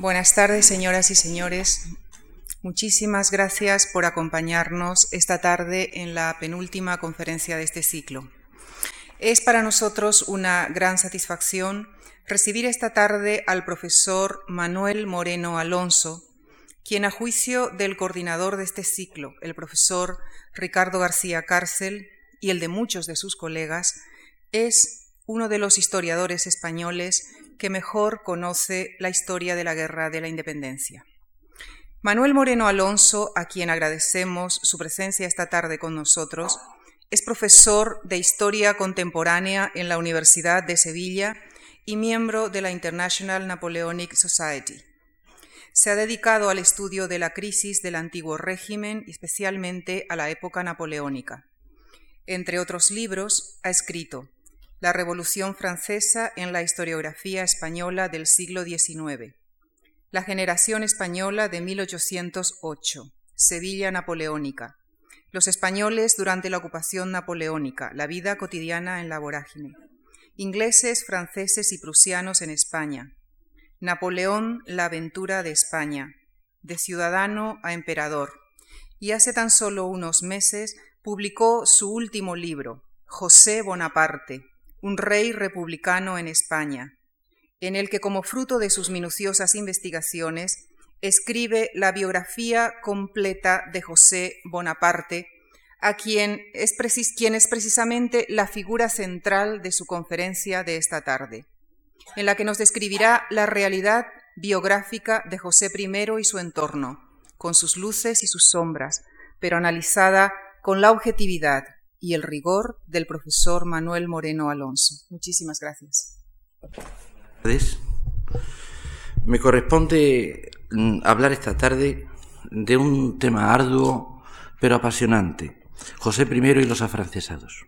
Buenas tardes, señoras y señores. Muchísimas gracias por acompañarnos esta tarde en la penúltima conferencia de este ciclo. Es para nosotros una gran satisfacción recibir esta tarde al profesor Manuel Moreno Alonso, quien a juicio del coordinador de este ciclo, el profesor Ricardo García Cárcel, y el de muchos de sus colegas, es uno de los historiadores españoles que mejor conoce la historia de la Guerra de la Independencia. Manuel Moreno Alonso, a quien agradecemos su presencia esta tarde con nosotros, es profesor de Historia Contemporánea en la Universidad de Sevilla y miembro de la International Napoleonic Society. Se ha dedicado al estudio de la crisis del antiguo régimen, especialmente a la época napoleónica. Entre otros libros, ha escrito la Revolución Francesa en la historiografía española del siglo XIX. La generación española de 1808. Sevilla napoleónica. Los españoles durante la ocupación napoleónica. La vida cotidiana en la vorágine. Ingleses, franceses y prusianos en España. Napoleón, la aventura de España. De ciudadano a emperador. Y hace tan solo unos meses publicó su último libro, José Bonaparte, un rey republicano en España, en el que como fruto de sus minuciosas investigaciones escribe la biografía completa de José Bonaparte, a quien es, quien es precisamente la figura central de su conferencia de esta tarde, en la que nos describirá la realidad biográfica de José I y su entorno, con sus luces y sus sombras, pero analizada con la objetividad y el rigor del profesor Manuel Moreno Alonso. Muchísimas gracias. Me corresponde mm, hablar esta tarde de un tema arduo pero apasionante, José I y los afrancesados.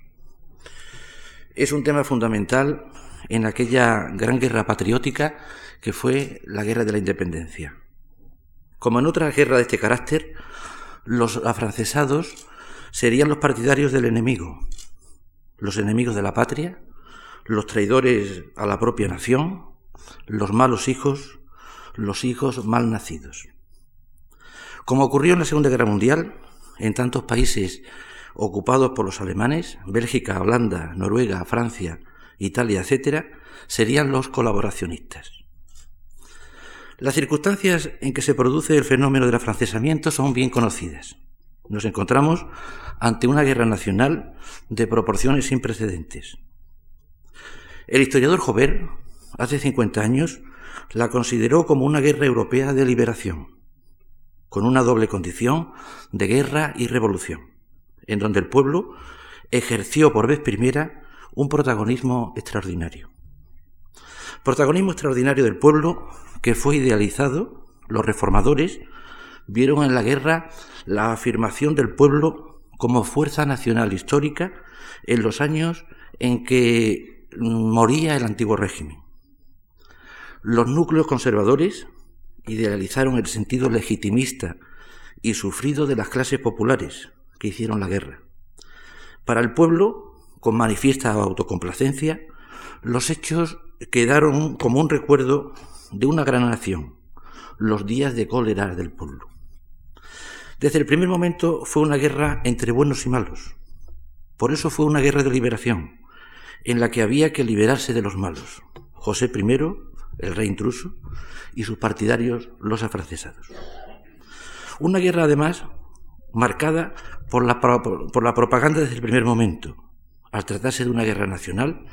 Es un tema fundamental en aquella gran guerra patriótica que fue la guerra de la independencia. Como en otra guerra de este carácter, los afrancesados serían los partidarios del enemigo, los enemigos de la patria, los traidores a la propia nación, los malos hijos, los hijos mal nacidos. Como ocurrió en la Segunda Guerra Mundial, en tantos países ocupados por los alemanes, Bélgica, Holanda, Noruega, Francia, Italia, etc., serían los colaboracionistas. Las circunstancias en que se produce el fenómeno del afrancesamiento son bien conocidas. Nos encontramos ante una guerra nacional de proporciones sin precedentes. El historiador Jover, hace 50 años, la consideró como una guerra europea de liberación, con una doble condición de guerra y revolución, en donde el pueblo ejerció por vez primera un protagonismo extraordinario. Protagonismo extraordinario del pueblo que fue idealizado, los reformadores vieron en la guerra la afirmación del pueblo como fuerza nacional histórica en los años en que moría el antiguo régimen. Los núcleos conservadores idealizaron el sentido legitimista y sufrido de las clases populares que hicieron la guerra. Para el pueblo, con manifiesta autocomplacencia, los hechos quedaron como un recuerdo de una gran nación, los días de cólera del pueblo. Desde el primer momento fue una guerra entre buenos y malos. Por eso fue una guerra de liberación, en la que había que liberarse de los malos. José I, el rey intruso, y sus partidarios, los afrancesados. Una guerra, además, marcada por la, por la propaganda desde el primer momento. Al tratarse de una guerra nacional,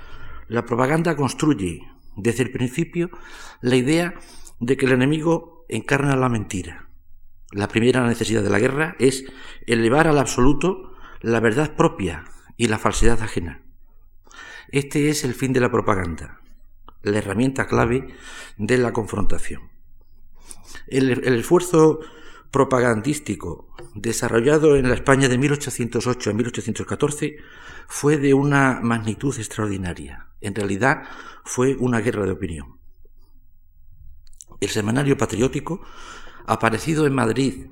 la propaganda construye desde el principio la idea de que el enemigo encarna la mentira, la primera necesidad de la guerra es elevar al absoluto la verdad propia y la falsedad ajena. Este es el fin de la propaganda, la herramienta clave de la confrontación. El, esfuerzo propagandístico desarrollado en la España de 1808 a 1814 fue de una magnitud extraordinaria. En realidad fue una guerra de opinión. El semanario patriótico aparecido en Madrid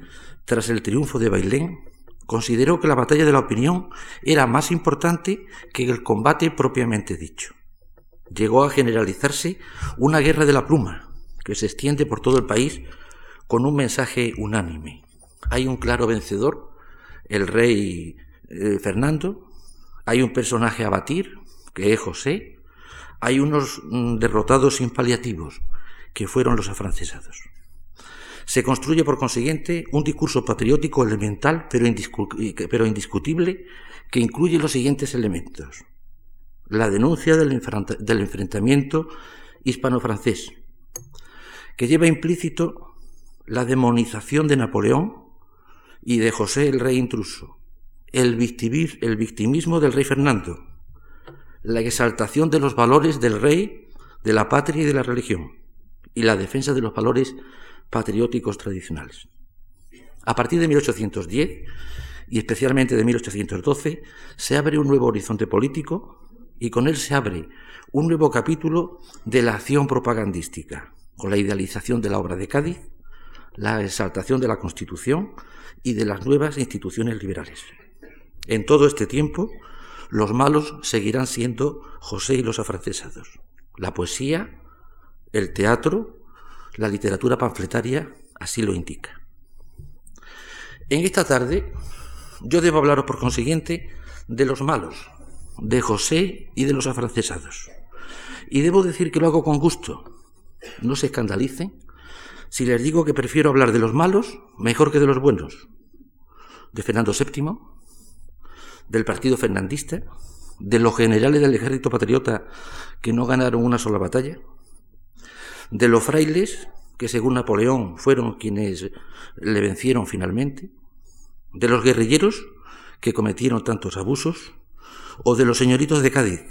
tras el triunfo de Bailén, consideró que la batalla de la opinión era más importante que el combate propiamente dicho. Llegó a generalizarse una guerra de la pluma, que se extiende por todo el país con un mensaje unánime. Hay un claro vencedor, el rey eh, Fernando, hay un personaje a batir, que es José, hay unos mm, derrotados sin paliativos, que fueron los afrancesados. Se construye, por consiguiente, un discurso patriótico elemental, pero, indiscutible, que incluye los siguientes elementos. La denuncia del, enfrentamiento hispano-francés, que lleva implícito la demonización de Napoleón y de José el rey intruso, el, el victimismo del rey Fernando, la exaltación de los valores del rey, de la patria y de la religión, y la defensa de los valores patrióticos tradicionales. A partir de 1810 y especialmente de 1812 se abre un nuevo horizonte político y con él se abre un nuevo capítulo de la acción propagandística, con la idealización de la obra de Cádiz, la exaltación de la Constitución y de las nuevas instituciones liberales. En todo este tiempo, los malos seguirán siendo José y los afrancesados. La poesía, el teatro, la literatura panfletaria así lo indica. En esta tarde yo debo hablaros por consiguiente de los malos, de José y de los afrancesados. Y debo decir que lo hago con gusto. No se escandalicen si les digo que prefiero hablar de los malos mejor que de los buenos. De Fernando VII, del partido fernandista, de los generales del ejército patriota que no ganaron una sola batalla, de los frailes, que según Napoleón fueron quienes le vencieron finalmente, de los guerrilleros, que cometieron tantos abusos, o de los señoritos de Cádiz,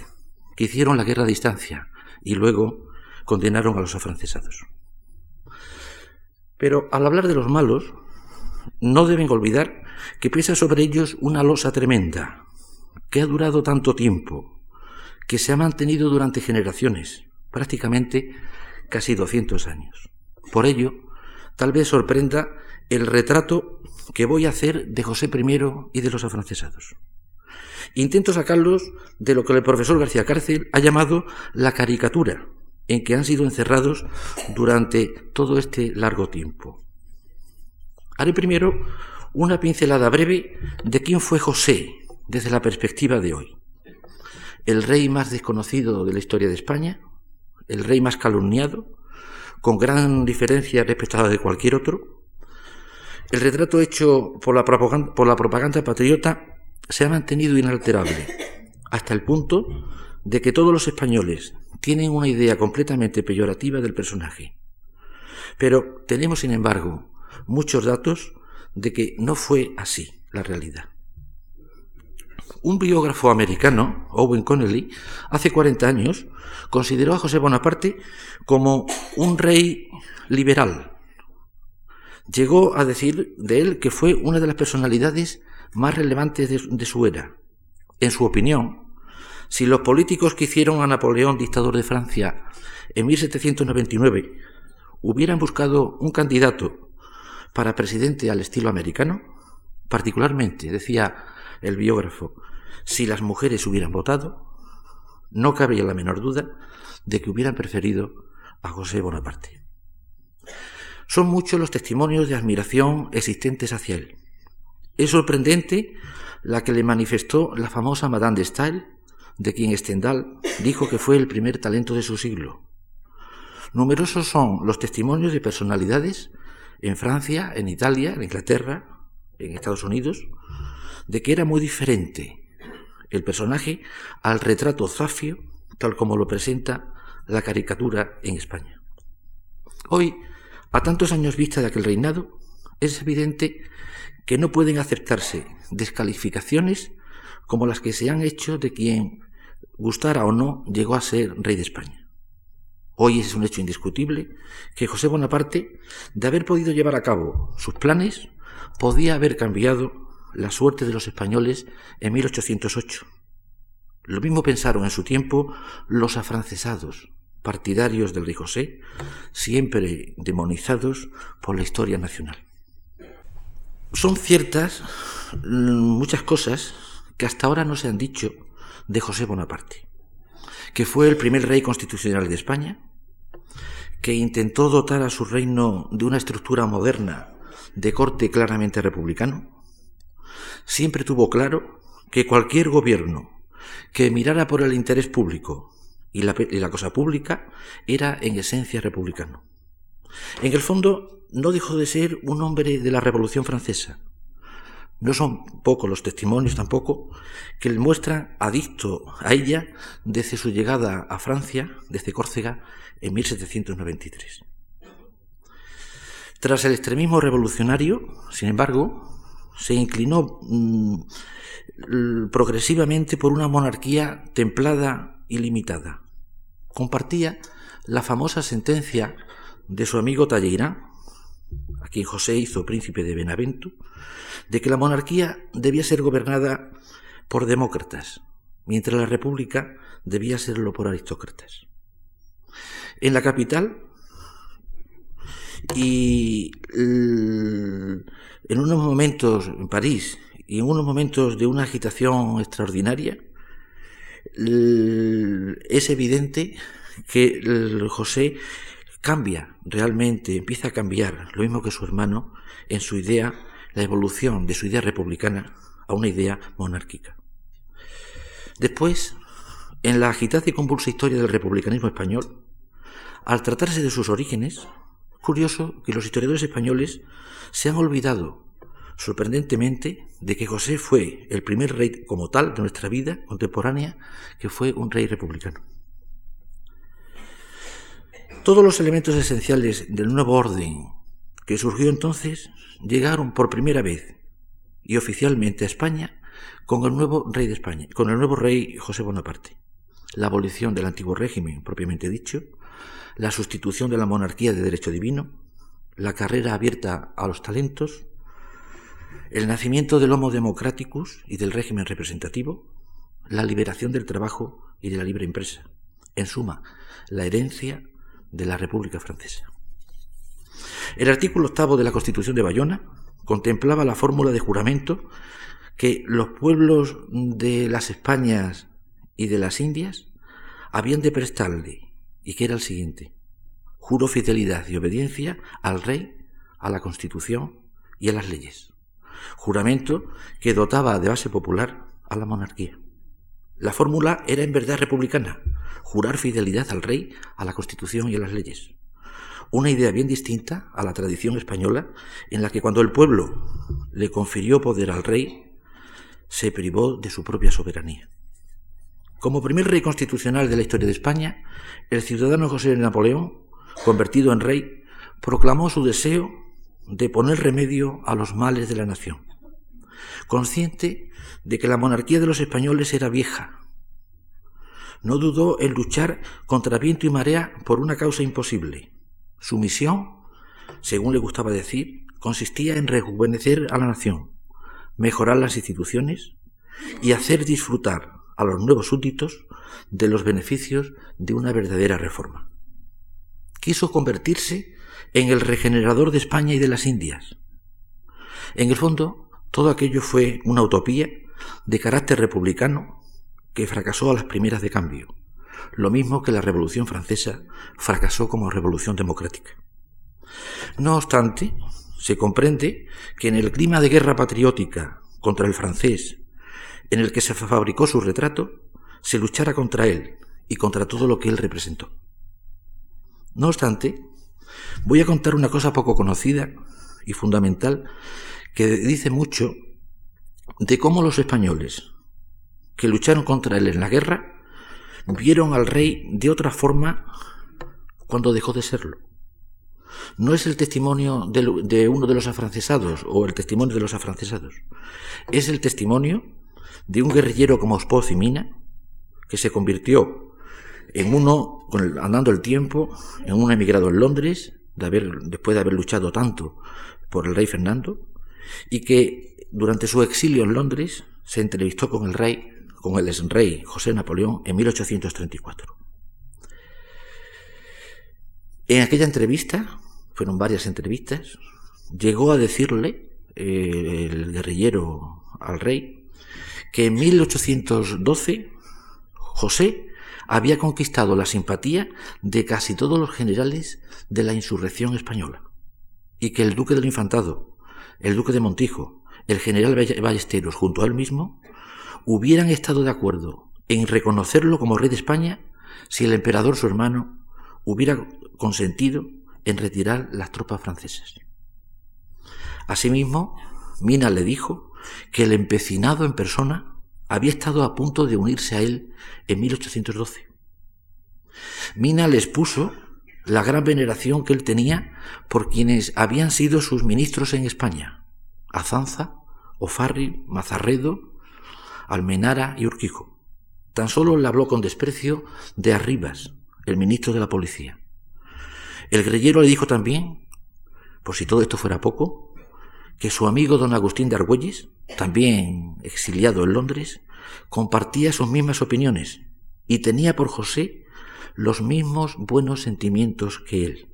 que hicieron la guerra a distancia y luego condenaron a los afrancesados. Pero al hablar de los malos, no deben olvidar que pesa sobre ellos una losa tremenda, que ha durado tanto tiempo, que se ha mantenido durante generaciones, prácticamente casi 200 años. Por ello, tal vez sorprenda el retrato que voy a hacer de José I y de los afrancesados. Intento sacarlos de lo que el profesor García Cárcel ha llamado la caricatura en que han sido encerrados durante todo este largo tiempo. Haré primero una pincelada breve de quién fue José desde la perspectiva de hoy. El rey más desconocido de la historia de España, el rey más calumniado, con gran diferencia respecto de cualquier otro. El retrato hecho por la, propaganda, por la propaganda patriota se ha mantenido inalterable, hasta el punto de que todos los españoles tienen una idea completamente peyorativa del personaje. Pero tenemos, sin embargo, muchos datos de que no fue así la realidad. Un biógrafo americano, Owen Connelly, hace 40 años consideró a José Bonaparte como un rey liberal. Llegó a decir de él que fue una de las personalidades más relevantes de, su era. En su opinión, si los políticos que hicieron a Napoleón dictador de Francia en 1799 hubieran buscado un candidato para presidente al estilo americano, particularmente, decía el biógrafo, si las mujeres hubieran votado, no cabía la menor duda de que hubieran preferido a José Bonaparte. Son muchos los testimonios de admiración existentes hacia él. Es sorprendente la que le manifestó la famosa Madame de Stael, de quien Stendhal dijo que fue el primer talento de su siglo. Numerosos son los testimonios de personalidades en Francia, en Italia, en Inglaterra, en Estados Unidos, de que era muy diferente el personaje al retrato zafio tal como lo presenta la caricatura en España. Hoy, a tantos años vista de aquel reinado, es evidente que no pueden aceptarse descalificaciones como las que se han hecho de quien, gustara o no, llegó a ser rey de España. Hoy es un hecho indiscutible que José Bonaparte, de haber podido llevar a cabo sus planes, podía haber cambiado la suerte de los españoles en 1808. Lo mismo pensaron en su tiempo los afrancesados, partidarios del rey José, siempre demonizados por la historia nacional. Son ciertas muchas cosas que hasta ahora no se han dicho de José Bonaparte, que fue el primer rey constitucional de España, que intentó dotar a su reino de una estructura moderna de corte claramente republicano, siempre tuvo claro que cualquier gobierno que mirara por el interés público y la, cosa pública era en esencia republicano. En el fondo, no dejó de ser un hombre de la Revolución Francesa. No son pocos los testimonios tampoco que le muestran adicto a ella desde su llegada a Francia, desde Córcega, en 1793. Tras el extremismo revolucionario, sin embargo, se inclinó mm, progresivamente por una monarquía templada y limitada. Compartía la famosa sentencia de su amigo Talleyrand, a quien José hizo príncipe de Benavento, de que la monarquía debía ser gobernada por demócratas, mientras la república debía serlo por aristócratas. En la capital y en unos momentos en París y en unos momentos de una agitación extraordinaria, es evidente que José cambia realmente, empieza a cambiar, lo mismo que su hermano, en su idea, la evolución de su idea republicana a una idea monárquica. Después, en la agitada y convulsa historia del republicanismo español, al tratarse de sus orígenes, curioso que los historiadores españoles se han olvidado sorprendentemente de que José fue el primer rey como tal de nuestra vida contemporánea que fue un rey republicano. Todos los elementos esenciales del nuevo orden que surgió entonces llegaron por primera vez y oficialmente a España con el nuevo rey de España, con el nuevo rey José Bonaparte. La abolición del antiguo régimen, propiamente dicho, la sustitución de la monarquía de derecho divino, la carrera abierta a los talentos, el nacimiento del Homo Democraticus y del régimen representativo, la liberación del trabajo y de la libre empresa. En suma, la herencia de la República Francesa. El artículo octavo de la Constitución de Bayona contemplaba la fórmula de juramento que los pueblos de las Españas y de las Indias habían de prestarle y que era el siguiente. Juro fidelidad y obediencia al rey, a la Constitución y a las leyes. Juramento que dotaba de base popular a la monarquía. La fórmula era en verdad republicana, jurar fidelidad al rey, a la Constitución y a las leyes. Una idea bien distinta a la tradición española en la que cuando el pueblo le confirió poder al rey, se privó de su propia soberanía. Como primer rey constitucional de la historia de España, el ciudadano José Napoleón, convertido en rey, proclamó su deseo de poner remedio a los males de la nación. Consciente de que la monarquía de los españoles era vieja, no dudó en luchar contra viento y marea por una causa imposible. Su misión, según le gustaba decir, consistía en rejuvenecer a la nación, mejorar las instituciones y hacer disfrutar a los nuevos súbditos de los beneficios de una verdadera reforma. Quiso convertirse en el regenerador de España y de las Indias. En el fondo, todo aquello fue una utopía de carácter republicano que fracasó a las primeras de cambio, lo mismo que la Revolución Francesa fracasó como revolución democrática. No obstante, se comprende que en el clima de guerra patriótica contra el francés en el que se fabricó su retrato, se luchara contra él y contra todo lo que él representó. No obstante, voy a contar una cosa poco conocida y fundamental que dice mucho de cómo los españoles que lucharon contra él en la guerra vieron al rey de otra forma cuando dejó de serlo. No es el testimonio de, uno de los afrancesados o el testimonio de los afrancesados. Es el testimonio de un guerrillero como Ospoz y Mina, que se convirtió en uno, andando el tiempo, en un emigrado en Londres, después de haber luchado tanto por el rey Fernando, y que durante su exilio en Londres se entrevistó con el rey, con el ex rey José Napoleón en 1834. En aquella entrevista, fueron varias entrevistas, llegó a decirle eh, el guerrillero al rey que en 1812 José había conquistado la simpatía de casi todos los generales de la insurrección española y que el duque del Infantado, el duque de Montijo, el general Ballesteros junto a él mismo hubieran estado de acuerdo en reconocerlo como rey de España si el emperador su hermano hubiera consentido en retirar las tropas francesas. Asimismo, Mina le dijo que el empecinado en persona había estado a punto de unirse a él en 1812. Mina les puso la gran veneración que él tenía por quienes habían sido sus ministros en España, Azanza, Ofarri, Mazarredo, Almenara y Urquijo. Tan solo le habló con desprecio de Arribas, el ministro de la policía. El greyero le dijo también, por si todo esto fuera poco, que su amigo don Agustín de Argüelles, también exiliado en Londres, compartía sus mismas opiniones y tenía por José los mismos buenos sentimientos que él.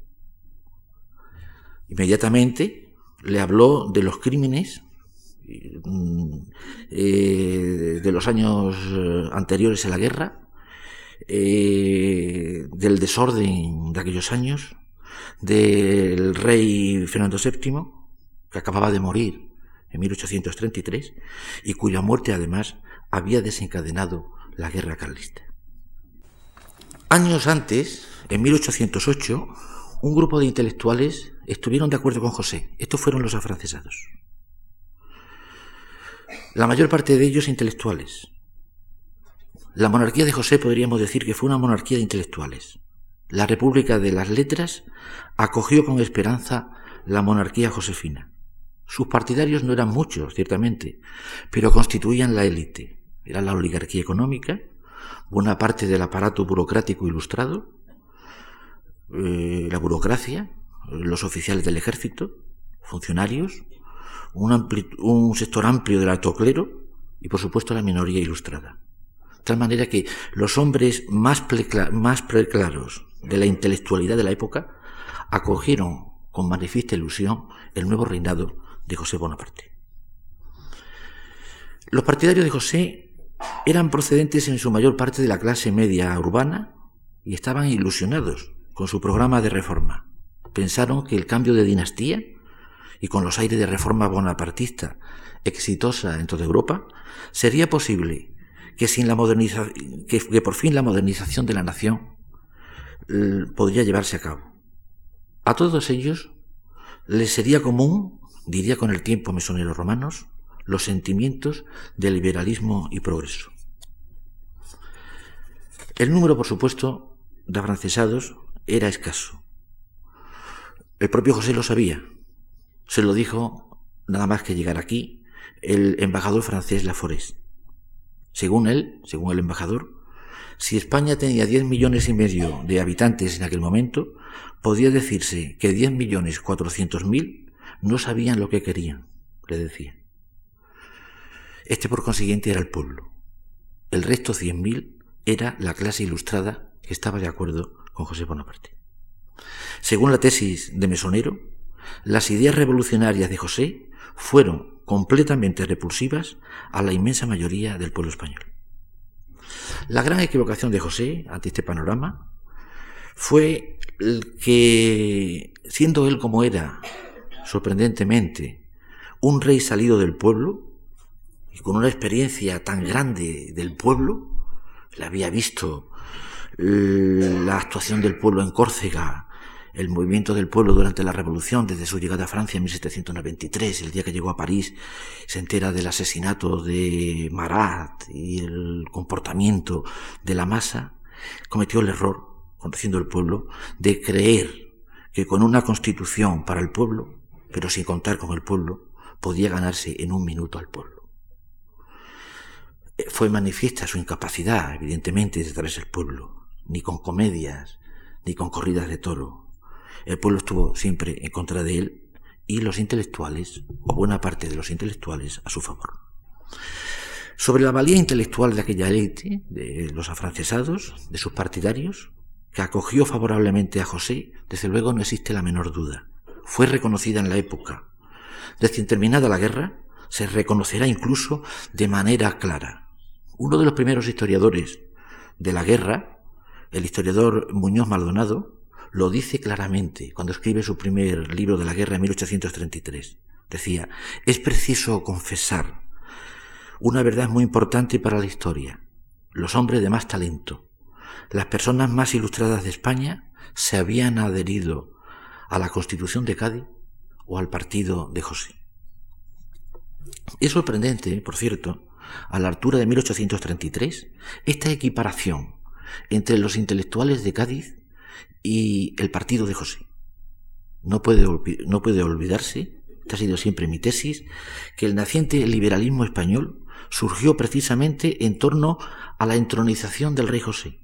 Inmediatamente le habló de los crímenes mm, eh, de los años anteriores a la guerra, eh, del desorden de aquellos años, del rey Fernando VII, que acababa de morir en 1833 y cuya muerte además había desencadenado la guerra carlista. Años antes, en 1808, un grupo de intelectuales estuvieron de acuerdo con José. Estos fueron los afrancesados. La mayor parte de ellos intelectuales. La monarquía de José podríamos decir que fue una monarquía de intelectuales. La República de las Letras acogió con esperanza la monarquía josefina. Sus partidarios no eran muchos, ciertamente, pero constituían la élite. Era la oligarquía económica, buena parte del aparato burocrático ilustrado, eh, la burocracia, los oficiales del ejército, funcionarios, un, sector amplio del alto clero y, por supuesto, la minoría ilustrada. De tal manera que los hombres más, más preclaros de la intelectualidad de la época acogieron con manifiesta ilusión el nuevo reinado de José Bonaparte. Los partidarios de José eran procedentes en su mayor parte de la clase media urbana y estaban ilusionados con su programa de reforma. Pensaron que el cambio de dinastía y con los aires de reforma bonapartista exitosa en toda Europa, sería posible que, sin la que, por fin la modernización de la nación podría llevarse a cabo. A todos ellos les sería común diría con el tiempo mesoneros romanos, los sentimientos de liberalismo y progreso. El número, por supuesto, de afrancesados era escaso. El propio José lo sabía. Se lo dijo nada más que llegar aquí el embajador francés Laforest. Según él, según el embajador, si España tenía 10 millones y medio de habitantes en aquel momento, podía decirse que 10 millones 400 mil no sabían lo que querían, le decía. Este por consiguiente era el pueblo. El resto, cien mil, era la clase ilustrada que estaba de acuerdo con José Bonaparte. Según la tesis de Mesonero, las ideas revolucionarias de José fueron completamente repulsivas a la inmensa mayoría del pueblo español. La gran equivocación de José ante este panorama fue que, siendo él como era sorprendentemente, un rey salido del pueblo y con una experiencia tan grande del pueblo, le había visto la actuación del pueblo en Córcega, el movimiento del pueblo durante la revolución, desde su llegada a Francia en 1793, el día que llegó a París, se entera del asesinato de Marat y el comportamiento de la masa, cometió el error, conociendo el pueblo, de creer que con una constitución para el pueblo pero sin contar con el pueblo, podía ganarse en un minuto al pueblo. Eh, fue manifiesta su incapacidad, evidentemente, de traerse el pueblo, ni con comedias, ni con corridas de toro. El pueblo estuvo siempre en contra de él y los intelectuales, o buena parte de los intelectuales, a su favor. Sobre la valía intelectual de aquella élite, de los afrancesados, de sus partidarios, que acogió favorablemente a José, desde luego no existe la menor duda fue reconocida en la época. Recién terminada la guerra, se reconocerá incluso de manera clara. Uno de los primeros historiadores de la guerra, el historiador Muñoz Maldonado lo dice claramente cuando escribe su primer libro de la guerra en 1833. Decía, es preciso confesar una verdad muy importante para la historia. Los hombres de más talento, las personas más ilustradas de España, se habían adherido a la Constitución de Cádiz o al partido de José. Es sorprendente, por cierto, a la altura de 1833, esta equiparación entre los intelectuales de Cádiz y el partido de José. No puede, no puede olvidarse, esta ha sido siempre mi tesis, que el naciente liberalismo español surgió precisamente en torno a la entronización del rey José.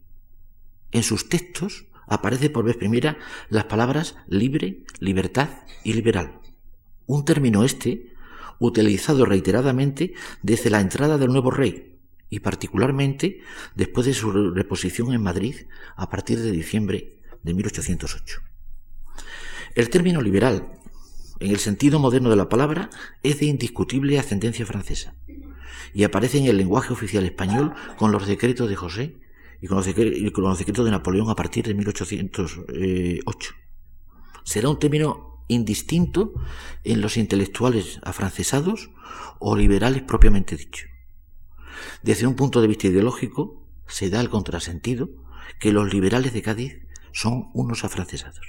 En sus textos aparece por vez primera las palabras libre, libertad y liberal. Un término este utilizado reiteradamente desde la entrada del nuevo rey y particularmente después de su reposición en Madrid a partir de diciembre de 1808. El término liberal, en el sentido moderno de la palabra, es de indiscutible ascendencia francesa y aparece en el lenguaje oficial español con los decretos de José y con los, decretos de Napoleón a partir de 1808. Será un término indistinto en los intelectuales afrancesados o liberales propiamente dicho. Desde un punto de vista ideológico, se da el contrasentido que los liberales de Cádiz son unos afrancesados.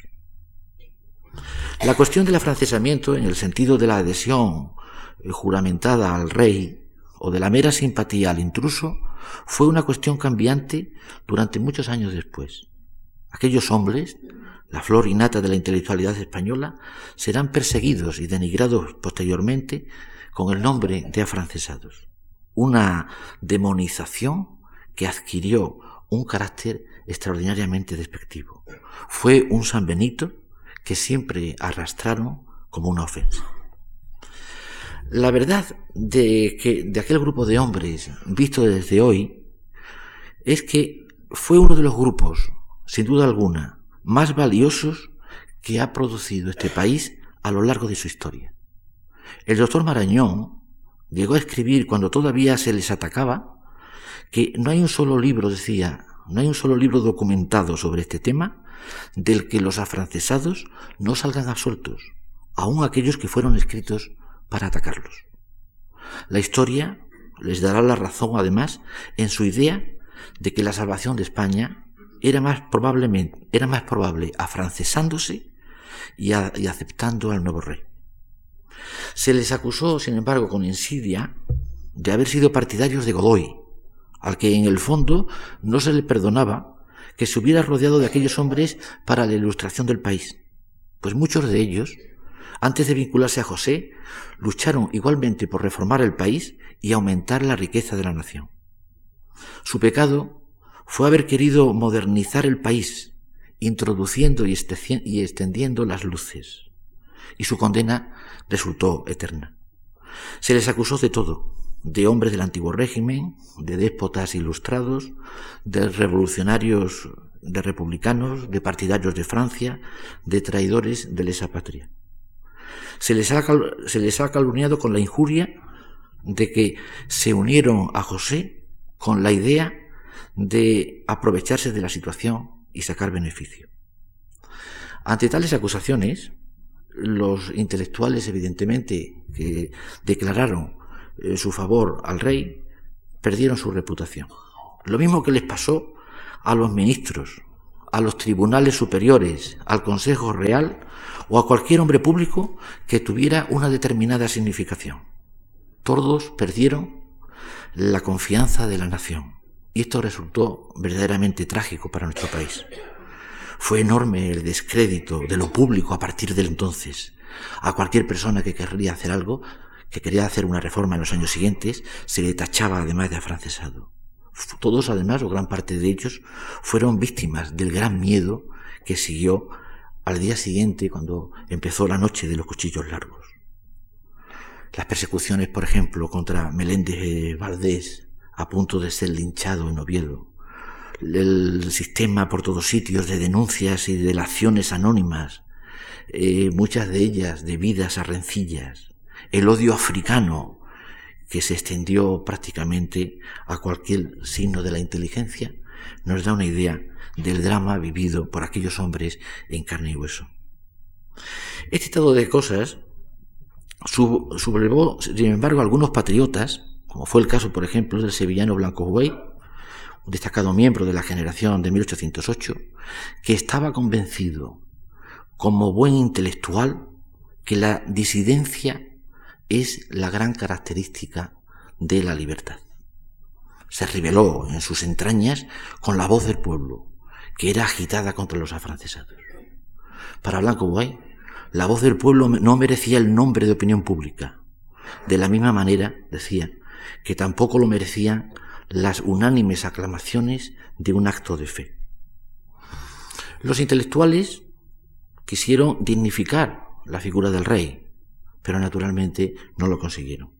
La cuestión del afrancesamiento, en el sentido de la adhesión juramentada al rey o de la mera simpatía al intruso, fue una cuestión cambiante durante muchos años después. Aquellos hombres, la flor innata de la intelectualidad española, serán perseguidos y denigrados posteriormente con el nombre de afrancesados. Una demonización que adquirió un carácter extraordinariamente despectivo. Fue un San Benito que siempre arrastraron como una ofensa. La verdad de, que, de aquel grupo de hombres visto desde hoy es que fue uno de los grupos, sin duda alguna, más valiosos que ha producido este país a lo largo de su historia. El doctor Marañón llegó a escribir cuando todavía se les atacaba que no hay un solo libro, decía, no hay un solo libro documentado sobre este tema del que los afrancesados no salgan absueltos, aun aquellos que fueron escritos para atacarlos. La historia les dará la razón, además, en su idea de que la salvación de España era más probablemente, era más probable afrancesándose y, y aceptando al nuevo rey. Se les acusó, sin embargo, con insidia, de haber sido partidarios de Godoy, al que en el fondo no se le perdonaba que se hubiera rodeado de aquellos hombres para la ilustración del país, pues muchos de ellos antes de vincularse a José, lucharon igualmente por reformar el país y aumentar la riqueza de la nación. Su pecado fue haber querido modernizar el país, introduciendo y extendiendo las luces, y su condena resultó eterna. Se les acusó de todo, de hombres del antiguo régimen, de déspotas ilustrados, de revolucionarios, de republicanos, de partidarios de Francia, de traidores de lesa patria se les ha, se les calumniado con la injuria de que se unieron a José con la idea de aprovecharse de la situación y sacar beneficio. Ante tales acusaciones, los intelectuales, evidentemente, que declararon eh, su favor al rey, perdieron su reputación. Lo mismo que les pasó a los ministros, a los tribunales superiores, al Consejo Real o a cualquier hombre público que tuviera una determinada significación. Todos perdieron la confianza de la nación y esto resultó verdaderamente trágico para nuestro país. Fue enorme el descrédito de lo público a partir del entonces. A cualquier persona que querría hacer algo, que quería hacer una reforma en los años siguientes, se le tachaba además de afrancesado. Todos, además, o gran parte de ellos, fueron víctimas del gran miedo que siguió al día siguiente cuando empezó la noche de los cuchillos largos. Las persecuciones, por ejemplo, contra Meléndez Valdés, a punto de ser linchado en Oviedo, el sistema por todos sitios de denuncias y de delaciones anónimas, eh, muchas de ellas debidas a rencillas, el odio africano que se extendió prácticamente a cualquier signo de la inteligencia, nos da una idea del drama vivido por aquellos hombres en carne y hueso. Este estado de cosas sublevó, sin embargo, algunos patriotas, como fue el caso, por ejemplo, del sevillano Blanco Huey, un destacado miembro de la generación de 1808, que estaba convencido, como buen intelectual, que la disidencia es la gran característica de la libertad. Se rebeló en sus entrañas con la voz del pueblo, que era agitada contra los afrancesados. Para Blanco Guay, la voz del pueblo no merecía el nombre de opinión pública. De la misma manera, decía, que tampoco lo merecían las unánimes aclamaciones de un acto de fe. Los intelectuales quisieron dignificar la figura del rey, pero naturalmente no lo consiguieron.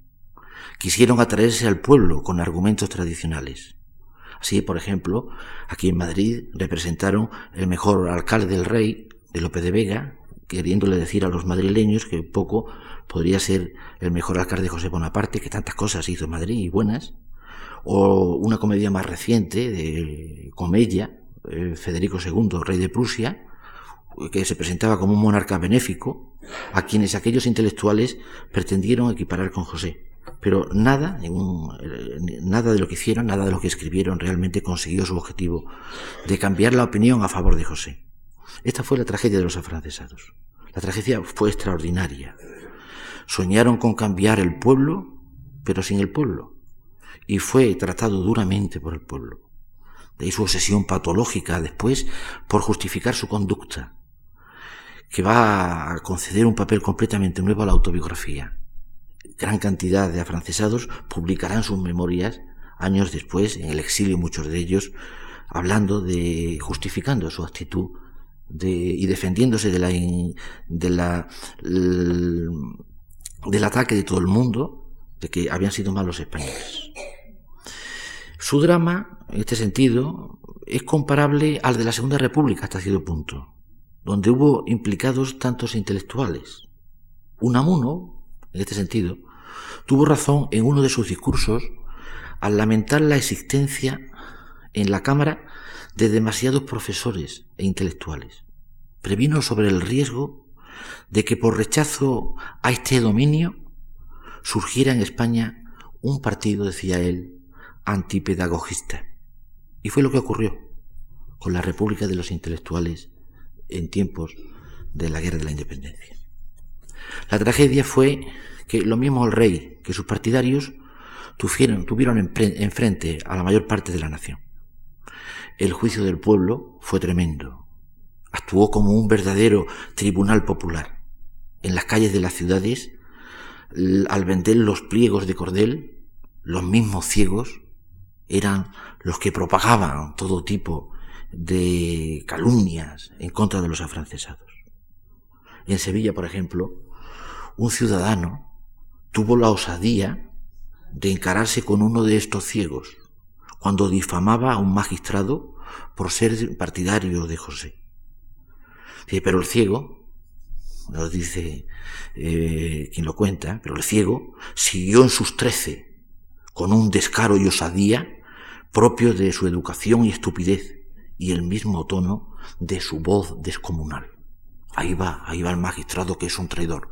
Quisieron atraerse al pueblo con argumentos tradicionales. Así, por ejemplo, aquí en Madrid representaron el mejor alcalde del rey, de Lope de Vega, queriéndole decir a los madrileños que poco podría ser el mejor alcalde José Bonaparte, que tantas cosas hizo en Madrid y buenas, o una comedia más reciente de comedia, eh, Federico II, rey de Prusia, que se presentaba como un monarca benéfico, a quienes aquellos intelectuales pretendieron equiparar con José. Pero nada, nada de lo que hicieron, nada de lo que escribieron realmente consiguió su objetivo de cambiar la opinión a favor de José. Esta fue la tragedia de los afrancesados. La tragedia fue extraordinaria. Soñaron con cambiar el pueblo, pero sin el pueblo. Y fue tratado duramente por el pueblo. De ahí su obsesión patológica después por justificar su conducta, que va a conceder un papel completamente nuevo a la autobiografía. Gran cantidad de afrancesados publicarán sus memorias años después, en el exilio muchos de ellos, hablando de, justificando su actitud de, y defendiéndose de la, de la, del ataque de todo el mundo, de que habían sido malos españoles. Su drama, en este sentido, es comparable al de la Segunda República hasta cierto punto donde hubo implicados tantos intelectuales. Unamuno, en este sentido, tuvo razón en uno de sus discursos al lamentar la existencia en la Cámara de demasiados profesores e intelectuales. Previno sobre el riesgo de que por rechazo a este dominio surgiera en España un partido, decía él, antipedagogista. Y fue lo que ocurrió con la República de los Intelectuales en tiempos de la Guerra de la Independencia. La tragedia fue que lo mismo el rey que sus partidarios tuvieron, tuvieron enfrente a la mayor parte de la nación. El juicio del pueblo fue tremendo. Actuó como un verdadero tribunal popular. En las calles de las ciudades, al vender los pliegos de cordel, los mismos ciegos eran los que propagaban todo tipo de calumnias en contra de los afrancesados. En Sevilla, por ejemplo, un ciudadano tuvo la osadía de encararse con uno de estos ciegos cuando difamaba a un magistrado por ser partidario de José. pero el ciego, nos dice eh, quien lo cuenta, pero el ciego siguió en sus trece con un descaro y osadía propio de su educación y estupidez y el mismo tono de su voz descomunal. Ahí va, ahí va el magistrado que es un traidor,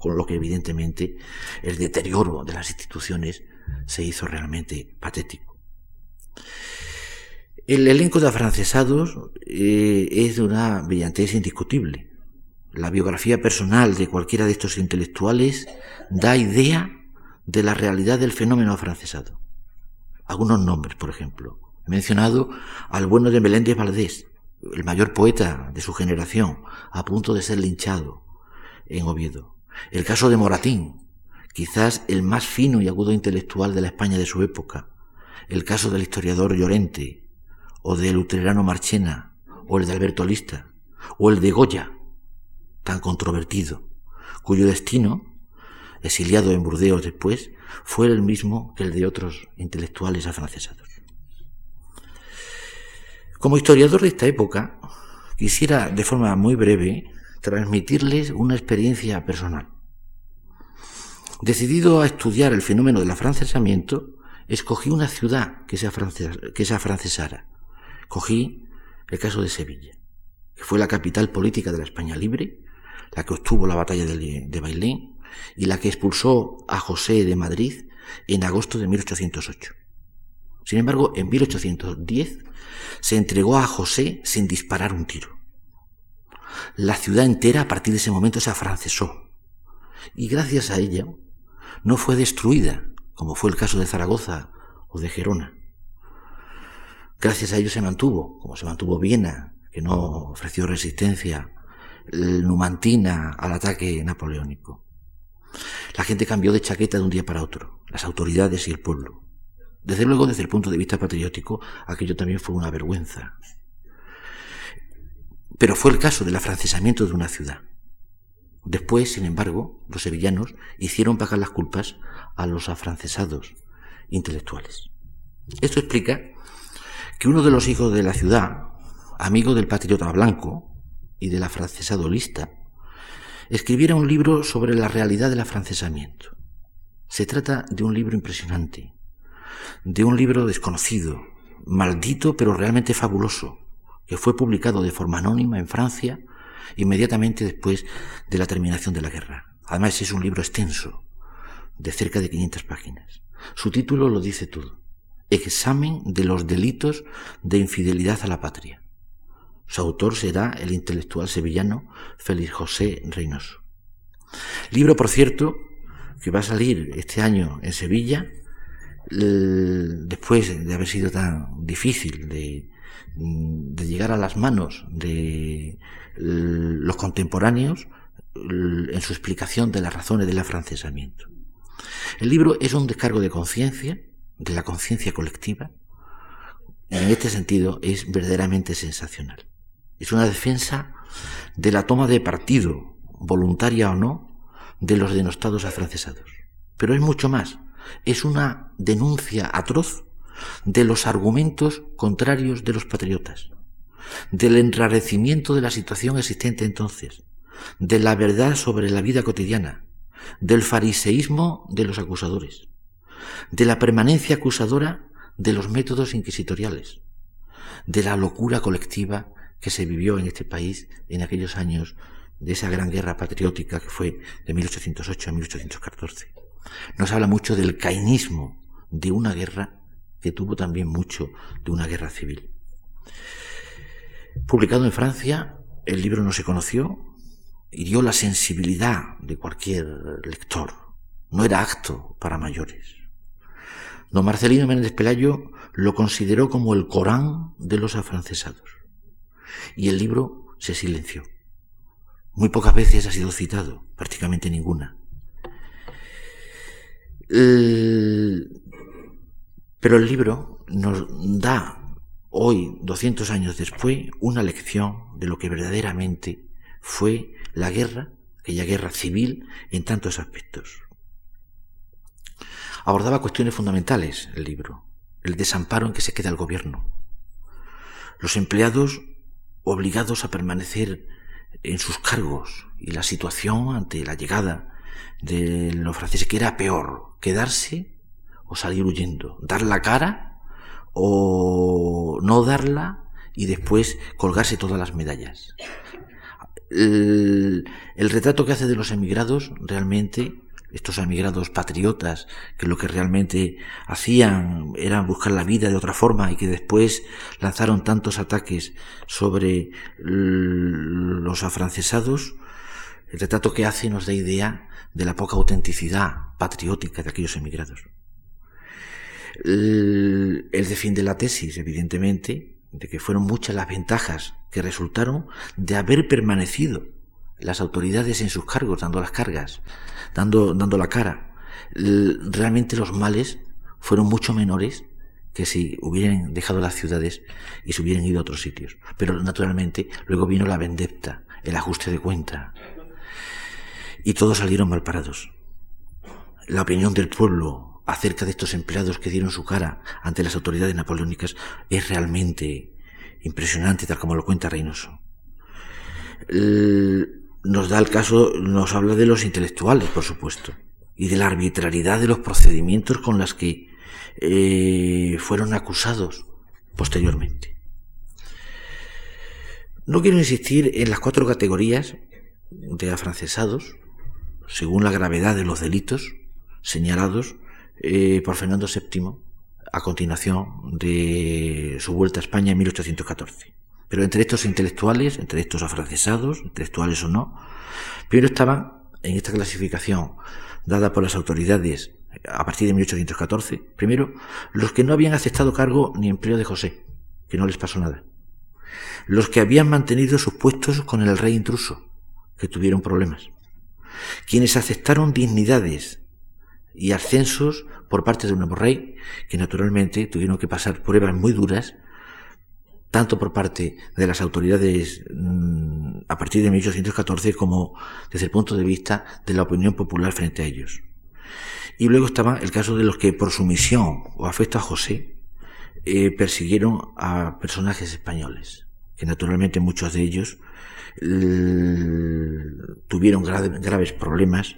con lo que evidentemente el deterioro de las instituciones se hizo realmente patético. El elenco de afrancesados eh, es de una brillantez indiscutible. La biografía personal de cualquiera de estos intelectuales da idea de la realidad del fenómeno afrancesado. Algunos nombres, por ejemplo mencionado al bueno de Meléndez Valdés, el mayor poeta de su generación, a punto de ser linchado en Oviedo. El caso de Moratín, quizás el más fino y agudo intelectual de la España de su época. El caso del historiador Llorente, o del luterano Marchena, o el de Alberto Lista, o el de Goya, tan controvertido, cuyo destino, exiliado en Burdeos después, fue el mismo que el de otros intelectuales afrancesados. Como historiador de esta época, quisiera de forma muy breve transmitirles una experiencia personal. Decidido a estudiar el fenómeno del afrancesamiento, escogí una ciudad que se, afrancesara, cogí el caso de Sevilla, que fue la capital política de la España libre, la que obtuvo la batalla de, de Bailén y la que expulsó a José de Madrid en agosto de 1808. Sin embargo, en 1810 se entregó a José sin disparar un tiro. La ciudad entera a partir de ese momento se afrancesó y gracias a ella no fue destruida, como fue el caso de Zaragoza o de Gerona. Gracias a ello se mantuvo, como se mantuvo Viena, que no ofreció resistencia numantina al ataque napoleónico. La gente cambió de chaqueta de un día para otro, las autoridades y el pueblo. Desde luego, desde el punto de vista patriótico, aquello también fue una vergüenza. Pero fue el caso del afrancesamiento de una ciudad. Después, sin embargo, los sevillanos hicieron pagar las culpas a los afrancesados intelectuales. Esto explica que uno de los hijos de la ciudad, amigo del patriota blanco y del afrancesado lista, escribiera un libro sobre la realidad del afrancesamiento. Se trata de un libro impresionante, de un libro desconocido, maldito pero realmente fabuloso, que fue publicado de forma anónima en Francia inmediatamente después de la terminación de la guerra. Además es un libro extenso, de cerca de 500 páginas. Su título lo dice todo. Examen de los delitos de infidelidad a la patria. Su autor será el intelectual sevillano Félix José Reynoso. Libro, por cierto, que va a salir este año en Sevilla, después de haber sido tan difícil de, llegar a las manos de los contemporáneos en su explicación de las razones del afrancesamiento. El libro es un descargo de conciencia, de la conciencia colectiva. En este sentido es verdaderamente sensacional. Es una defensa de la toma de partido, voluntaria o no, de los denostados afrancesados. Pero es mucho más. Es una denuncia atroz de los argumentos contrarios de los patriotas, del enrarecimiento de la situación existente entonces, de la verdad sobre la vida cotidiana, del fariseísmo de los acusadores, de la permanencia acusadora de los métodos inquisitoriales, de la locura colectiva que se vivió en este país en aquellos años de esa gran guerra patriótica que fue de 1808 a 1814. Nos habla mucho del cainismo de una guerra que tuvo también mucho de una guerra civil. Publicado en Francia, el libro no se conoció, hirió la sensibilidad de cualquier lector. No era acto para mayores. Don Marcelino Méndez Pelayo lo consideró como el Corán de los afrancesados. Y el libro se silenció. Muy pocas veces ha sido citado, prácticamente ninguna. Pero el libro nos da hoy, 200 años después, una lección de lo que verdaderamente fue la guerra, aquella guerra civil, en tantos aspectos. Abordaba cuestiones fundamentales el libro, el desamparo en que se queda el gobierno, los empleados obligados a permanecer en sus cargos y la situación ante la llegada de los franceses, que era peor, quedarse o salir huyendo, dar la cara o no darla y después colgarse todas las medallas. El, retrato que hace de los emigrados realmente estos emigrados patriotas que lo que realmente hacían era buscar la vida de otra forma y que después lanzaron tantos ataques sobre los afrancesados, el retrato que hace nos da idea de la poca autenticidad patriótica de aquellos emigrados. Él defiende la tesis, evidentemente, de que fueron muchas las ventajas que resultaron de haber permanecido las autoridades en sus cargos, dando las cargas, dando, dando la cara. Realmente los males fueron mucho menores que si hubieran dejado las ciudades y se hubieran ido a otros sitios. Pero naturalmente luego vino la vendetta, el ajuste de cuenta. Y todos salieron mal parados. La opinión del pueblo acerca de estos empleados que dieron su cara ante las autoridades napoleónicas es realmente impresionante, tal como lo cuenta Reynoso. Nos da el caso, nos habla de los intelectuales, por supuesto, y de la arbitrariedad de los procedimientos con los que eh, fueron acusados posteriormente. No quiero insistir en las cuatro categorías de afrancesados, según la gravedad de los delitos señalados eh, por Fernando VII a continuación de su vuelta a España en 1814. Pero entre estos intelectuales, entre estos afrancesados, intelectuales o no, primero estaban en esta clasificación dada por las autoridades a partir de 1814, primero, los que no habían aceptado cargo ni empleo de José, que no les pasó nada. Los que habían mantenido sus puestos con el rey intruso, que tuvieron problemas. Quienes aceptaron dignidades y ascensos por parte de un nuevo rey, que naturalmente tuvieron que pasar pruebas muy duras, tanto por parte de las autoridades mm, a partir de 1814 como desde el punto de vista de la opinión popular frente a ellos. Y luego estaba el caso de los que por sumisión o afecto a José eh, persiguieron a personajes españoles, que naturalmente muchos de ellos tuvieron graves problemas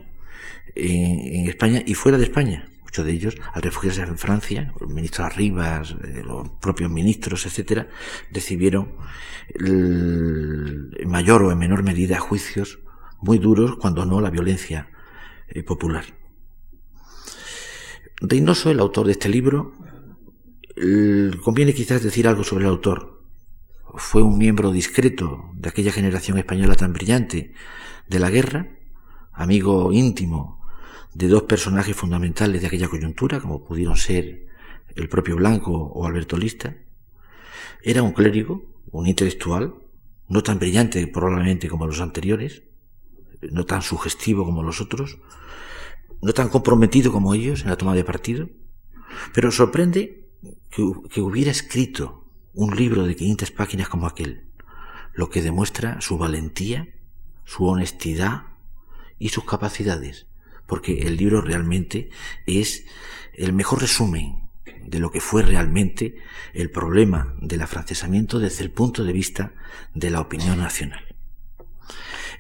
en, España y fuera de España. Muchos de ellos, al refugiarse en Francia, los ministros Arribas, eh, los propios ministros, etcétera, recibieron en mayor o en menor medida juicios muy duros, cuando no la violencia eh, popular. Reynoso, el autor de este libro, conviene quizás decir algo sobre el autor. Fue un miembro discreto de aquella generación española tan brillante de la guerra, amigo íntimo de dos personajes fundamentales de aquella coyuntura, como pudieron ser el propio Blanco o Alberto Lista. Era un clérigo, un intelectual, no tan brillante probablemente como los anteriores, no tan sugestivo como los otros, no tan comprometido como ellos en la toma de partido, pero sorprende que, hubiera escrito un libro de 500 páginas como aquel, lo que demuestra su valentía, su honestidad y sus capacidades porque el libro realmente es el mejor resumen de lo que fue realmente el problema del afrancesamiento desde el punto de vista de la opinión nacional.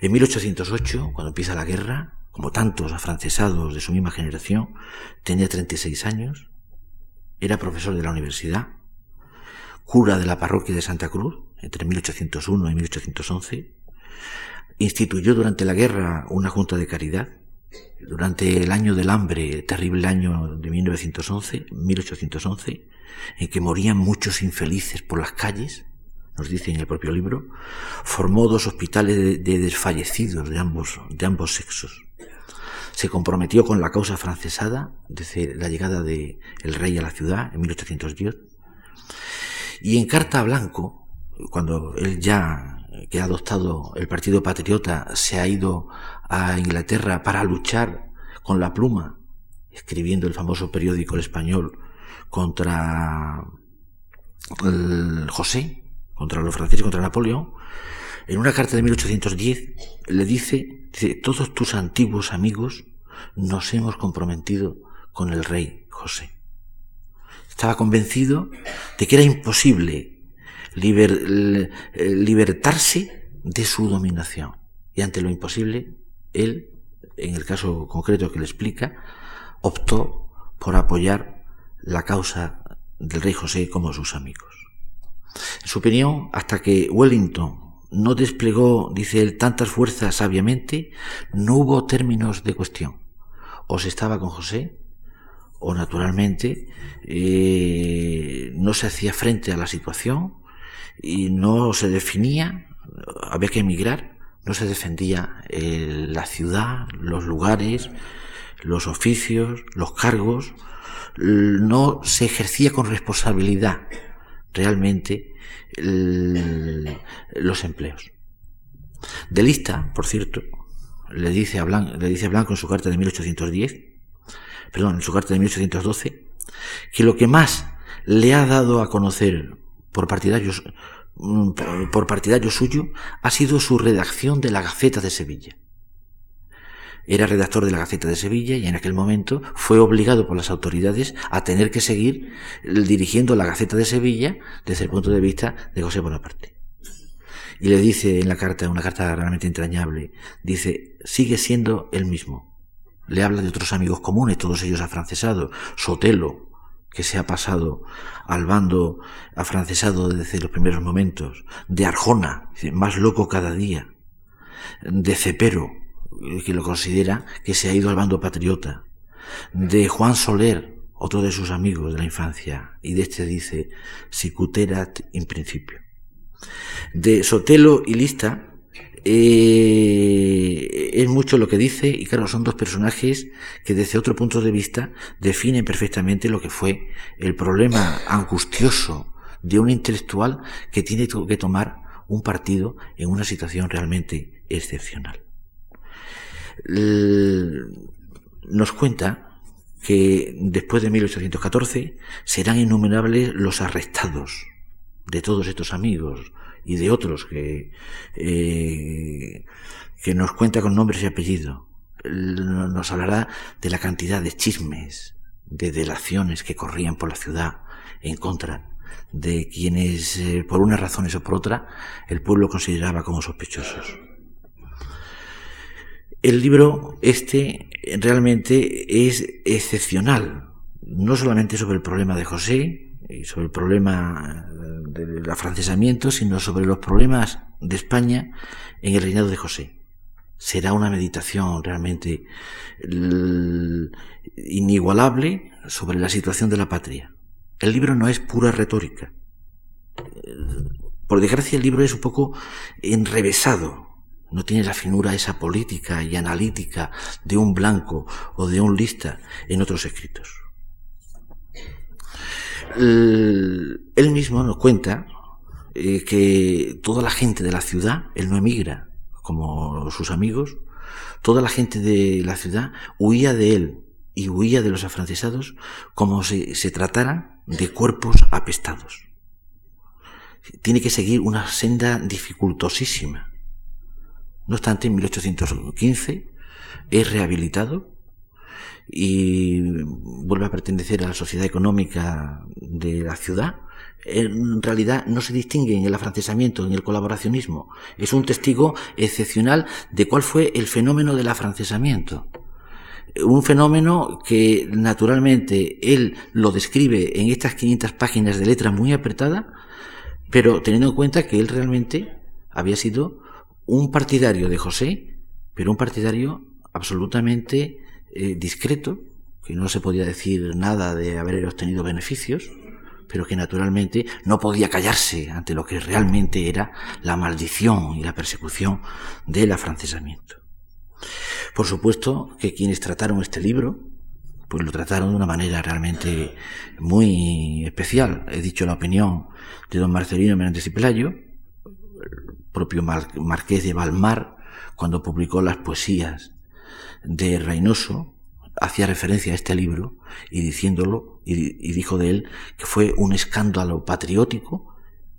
En 1808, cuando empieza la guerra, como tantos afrancesados de su misma generación, tenía 36 años, era profesor de la universidad, cura de la parroquia de Santa Cruz entre 1801 y 1811, instituyó durante la guerra una junta de caridad, durante el año del hambre, terrible año de 1911, 1811, en que morían muchos infelices por las calles, nos dice en el propio libro, formó dos hospitales de, desfallecidos de ambos, de ambos sexos. Se comprometió con la causa francesada desde la llegada del rey a la ciudad en 1810. Y en carta Blanco, cuando él ya que ha adoptado el Partido Patriota se ha ido a Inglaterra para luchar con la pluma, escribiendo el famoso periódico El Español contra el José, contra los franceses, contra Napoleón, en una carta de 1810 le dice, dice, todos tus antiguos amigos nos hemos comprometido con el rey José. Estaba convencido de que era imposible eh, libertarse de su dominación. Y ante lo imposible, él, en el caso concreto que le explica, optó por apoyar la causa del rey José como sus amigos. En su opinión, hasta que Wellington no desplegó, dice él, tantas fuerzas sabiamente, no hubo términos de cuestión. O se estaba con José, o naturalmente eh, no se hacía frente a la situación, y no se definía, había que emigrar, no se defendía eh, la ciudad, los lugares, los oficios, los cargos, no se ejercía con responsabilidad realmente los empleos. De lista, por cierto, le dice, a Blanco, le dice Blanco en su carta de 1810, perdón, en su carta de 1812, que lo que más le ha dado a conocer por partidarios, mm, por partidario suyo ha sido su redacción de la Gaceta de Sevilla. Era redactor de la Gaceta de Sevilla y en aquel momento fue obligado por las autoridades a tener que seguir dirigiendo la Gaceta de Sevilla desde el punto de vista de José Bonaparte. Y le dice en la carta, una carta realmente entrañable, dice, sigue siendo el mismo. Le habla de otros amigos comunes, todos ellos afrancesados, Sotelo, que se ha pasado al bando afrancesado desde los primeros momentos, de Arjona, más loco cada día, de Cepero, que lo considera que se ha ido al bando patriota, de Juan Soler, otro de sus amigos de la infancia, y de este dice, sicuterat in principio. De Sotelo y Lista, eh, es mucho lo que dice y claro, son dos personajes que desde otro punto de vista definen perfectamente lo que fue el problema angustioso de un intelectual que tiene que tomar un partido en una situación realmente excepcional. Nos cuenta que después de 1814 serán innumerables los arrestados de todos estos amigos, y de otros que, eh, que nos cuenta con nombres y apellidos. Nos hablará de la cantidad de chismes, de delaciones que corrían por la ciudad en contra de quienes, eh, por unas razones o por otra, el pueblo consideraba como sospechosos. El libro este realmente es excepcional, no solamente sobre el problema de José, sobre el problema del afrancesamiento, sino sobre los problemas de España en el reinado de José. Será una meditación realmente inigualable sobre la situación de la patria. El libro no es pura retórica. Por desgracia el libro es un poco enrevesado, no tiene la finura esa política y analítica de un blanco o de un lista en otros escritos él mismo nos cuenta eh, que toda la gente de la ciudad, él no emigra como sus amigos, toda la gente de la ciudad huía de él y huía de los afrancesados como si se tratara de cuerpos apestados. Tiene que seguir una senda dificultosísima. No obstante, en 1815 es rehabilitado y vuelve a pertenecer a la sociedad económica de la ciudad, en realidad no se distingue en el afrancesamiento, en el colaboracionismo. Es un testigo excepcional de cuál fue el fenómeno del afrancesamiento. Un fenómeno que naturalmente él lo describe en estas 500 páginas de letra muy apretada, pero teniendo en cuenta que él realmente había sido un partidario de José, pero un partidario absolutamente eh, discreto, que no se podía decir nada de haber obtenido beneficios, pero que naturalmente no podía callarse ante lo que realmente era la maldición y la persecución del afrancesamiento. Por supuesto que quienes trataron este libro, pues lo trataron de una manera realmente muy especial. He dicho la opinión de don Marcelino Menéndez y Pelayo, el propio Marqués de Balmar, cuando publicó las poesías de Reynoso hacía referencia a este libro y diciéndolo y, dijo de él que fue un escándalo patriótico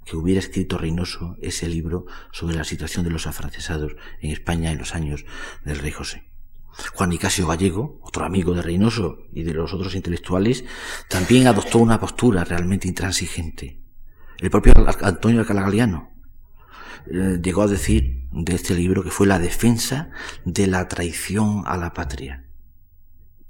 que hubiera escrito Reynoso ese libro sobre la situación de los afrancesados en España en los años del rey José. Juan Nicasio Gallego, otro amigo de Reynoso y de los otros intelectuales, también adoptó una postura realmente intransigente. El propio Antonio Calagaliano llegó a decir de este libro que fue la defensa de la traición a la patria.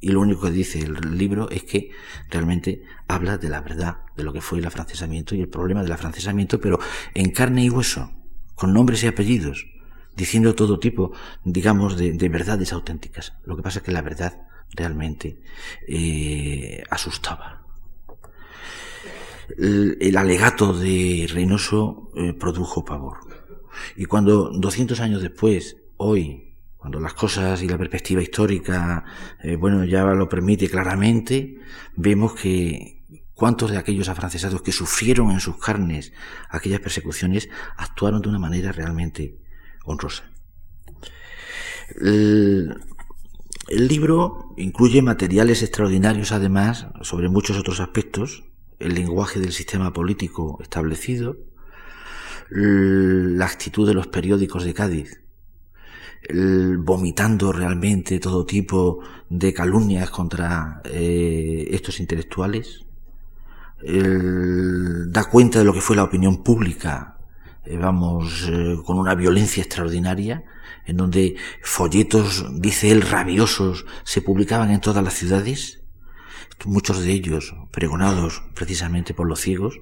Y lo único que dice el libro es que realmente habla de la verdad, de lo que fue el afrancesamiento y el problema del afrancesamiento, pero en carne y hueso, con nombres y apellidos, diciendo todo tipo, digamos, de, verdades auténticas. Lo que pasa es que la verdad realmente eh, asustaba. El, alegato de Reynoso eh, produjo pavor. Y cuando 200 años después, hoy, cuando las cosas y la perspectiva histórica, eh, bueno, ya lo permite claramente, vemos que cuántos de aquellos afrancesados que sufrieron en sus carnes aquellas persecuciones actuaron de una manera realmente honrosa. El, el libro incluye materiales extraordinarios además sobre muchos otros aspectos, el lenguaje del sistema político establecido, la actitud de los periódicos de Cádiz, vomitando realmente todo tipo de calumnias contra eh, estos intelectuales, da cuenta de lo que fue la opinión pública, eh, vamos, eh, con una violencia extraordinaria, en donde folletos, dice él, rabiosos, se publicaban en todas las ciudades, muchos de ellos pregonados precisamente por los ciegos,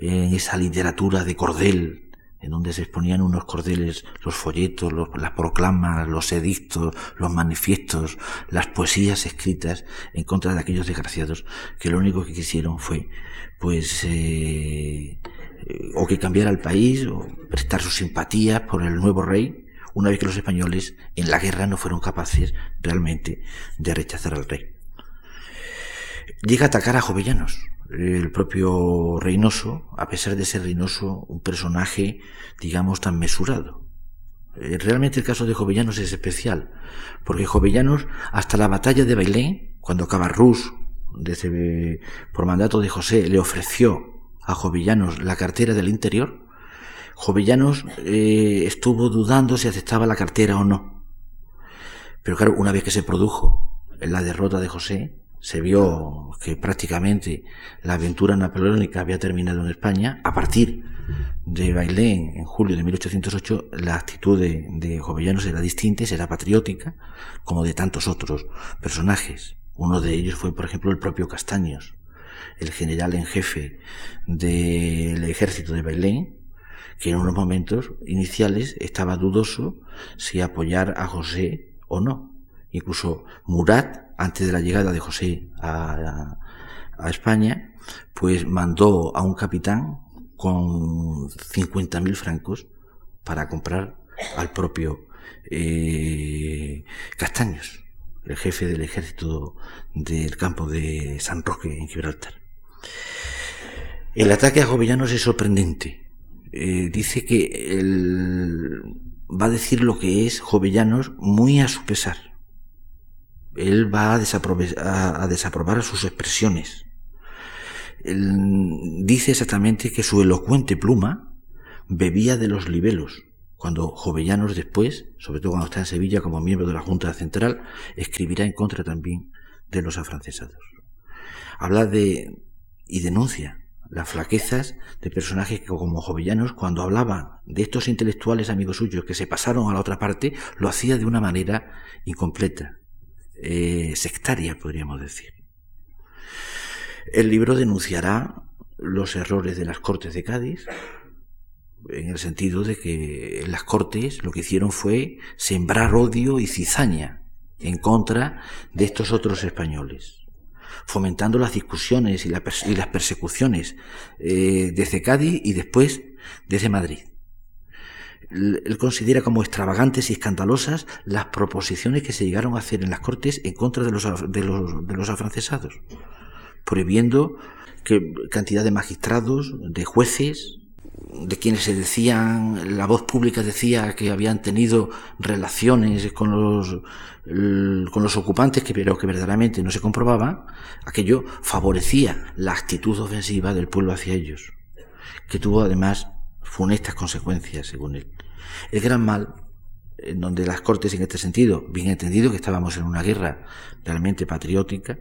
en esa literatura de cordel, en donde se exponían unos cordeles, los folletos, las proclamas, los edictos, los manifiestos, las poesías escritas en contra de aquellos desgraciados que lo único que quisieron fue, pues, eh, o que cambiara el país, o prestar su simpatía por el nuevo rey, una vez que los españoles en la guerra no fueron capaces realmente de rechazar al rey. Llega a atacar a Jovellanos, el propio Reynoso, a pesar de ser Reynoso un personaje, digamos, tan mesurado. Eh, realmente el caso de Jovellanos es especial, porque Jovellanos, hasta la batalla de Bailén, cuando Cabarrús, desde, por mandato de José, le ofreció a Jovellanos la cartera del interior, Jovellanos eh, estuvo dudando si aceptaba la cartera o no. Pero claro, una vez que se produjo la derrota de José, se vio que prácticamente la aventura napoleónica había terminado en España, a partir de Bailén en julio de 1808 la actitud de, de Jovellanos era distinta, era patriótica, como de tantos otros personajes. Uno de ellos fue, por ejemplo, el propio Castaños, el general en jefe del ejército de Bailén, que en unos momentos iniciales estaba dudoso si apoyar a José o no. Incluso Murat, antes de la llegada de José a, España, pues mandó a un capitán con 50.000 francos para comprar al propio eh, Castaños, el jefe del ejército del campo de San Roque en Gibraltar. El ataque a Jovellanos es sorprendente. Eh, dice que él va a decir lo que es Jovellanos muy a su pesar él va a, desaprobar, sus expresiones. Él dice exactamente que su elocuente pluma bebía de los libelos, cuando Jovellanos después, sobre todo cuando está en Sevilla como miembro de la Junta Central, escribirá en contra también de los afrancesados. Habla de y denuncia las flaquezas de personajes como Jovellanos, cuando hablaba de estos intelectuales amigos suyos que se pasaron a la otra parte, lo hacía de una manera incompleta, eh, sectaria, podríamos decir. El libro denunciará los errores de las Cortes de Cádiz, en el sentido de que las Cortes lo que hicieron fue sembrar odio y cizaña en contra de estos otros españoles, fomentando las discusiones y, las persecuciones eh, desde Cádiz y después desde Madrid él considera como extravagantes y escandalosas las proposiciones que se llegaron a hacer en las Cortes en contra de los, de los, de los afrancesados, prohibiendo que cantidad de magistrados, de jueces, de quienes se decían, la voz pública decía que habían tenido relaciones con los, con los ocupantes, que, pero que verdaderamente no se comprobaba, aquello favorecía la actitud ofensiva del pueblo hacia ellos, que tuvo además funestas consecuencias, según él. El gran mal, en donde las Cortes en este sentido, bien entendido que estábamos en una guerra realmente patriótica,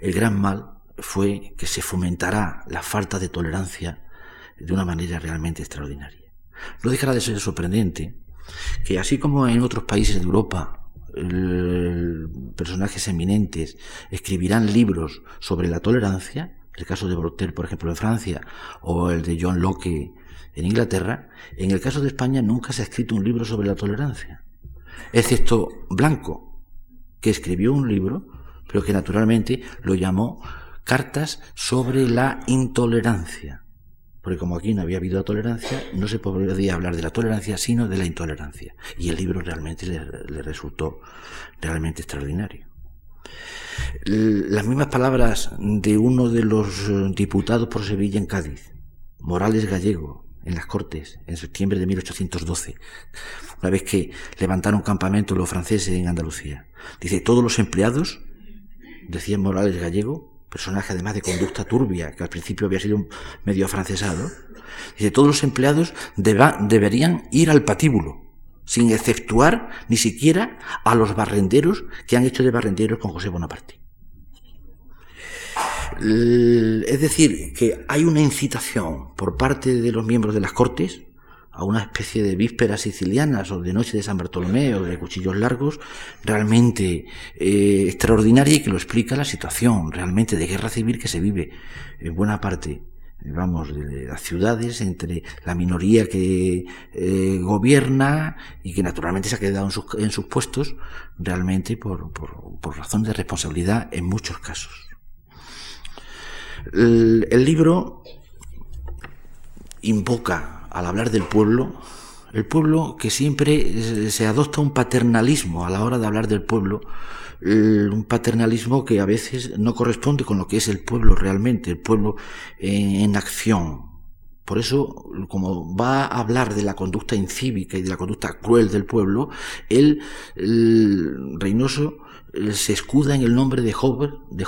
el gran mal fue que se fomentará la falta de tolerancia de una manera realmente extraordinaria. No dejará de ser sorprendente que así como en otros países de Europa personajes eminentes escribirán libros sobre la tolerancia, el caso de Voltaire, por ejemplo, en Francia, o el de John Locke en Inglaterra, en el caso de España nunca se ha escrito un libro sobre la tolerancia, excepto Blanco, que escribió un libro, pero que naturalmente lo llamó Cartas sobre la intolerancia. Porque como aquí no había habido tolerancia, no se podía hablar de la tolerancia, sino de la intolerancia. Y el libro realmente le, le resultó realmente extraordinario. Las mismas palabras de uno de los diputados por Sevilla en Cádiz, Morales Gallego, en las Cortes en septiembre de 1812, una vez que levantaron campamento los franceses en Andalucía. Dice, todos los empleados, decía Morales Gallego, personaje además de conducta turbia, que al principio había sido medio afrancesado, dice, todos los empleados deberían ir al patíbulo, sin exceptuar ni siquiera a los barrenderos que han hecho de barrenderos con José Bonaparte. Es decir, que hay una incitación por parte de los miembros de las Cortes a una especie de vísperas sicilianas o de noche de San Bartolomé o de cuchillos largos, realmente eh, extraordinaria y que lo explica la situación realmente de guerra civil que se vive en buena parte vamos, de las ciudades, entre la minoría que eh, gobierna y que naturalmente se ha quedado en sus, en sus puestos, realmente por, por, por, razón de responsabilidad en muchos casos. El, libro invoca, al hablar del pueblo, el pueblo que siempre se adopta un paternalismo a la hora de hablar del pueblo, un paternalismo que a veces no corresponde con lo que es el pueblo realmente, el pueblo en, acción. Por eso, como va a hablar de la conducta incívica y de la conducta cruel del pueblo, él, el Reynoso, se escuda en el nombre de, Job, de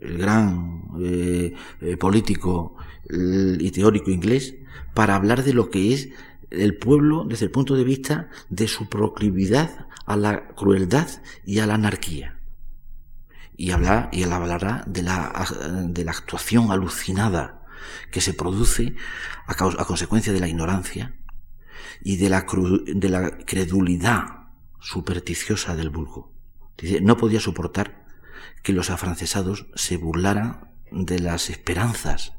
el gran eh, eh, político y teórico inglés, para hablar de lo que es el pueblo desde el punto de vista de su proclividad a la crueldad y a la anarquía. Y, habla, y él hablará de la, de la actuación alucinada que se produce a, a consecuencia de la ignorancia y de la, de la credulidad supersticiosa del vulgo. Dice, no podía soportar que los afrancesados se burlaran de las esperanzas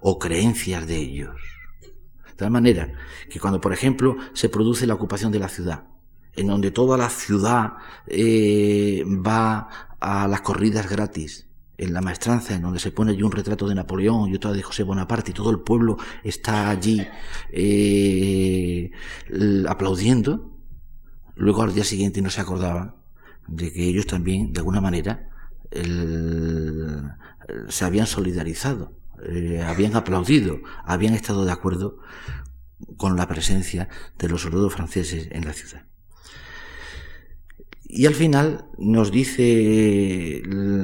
o creencias de ellos. De tal manera que cuando, por ejemplo, se produce la ocupación de la ciudad, en donde toda la ciudad eh, va a las corridas gratis, en la maestranza, en donde se pone allí un retrato de Napoleón y otro de José Bonaparte, y todo el pueblo está allí eh, aplaudiendo, luego al día siguiente no se acordaba de que ellos también, de alguna manera, se habían solidarizado, eh, habían aplaudido, habían estado de acuerdo con la presencia de los soldados franceses en la ciudad. Y al final nos dice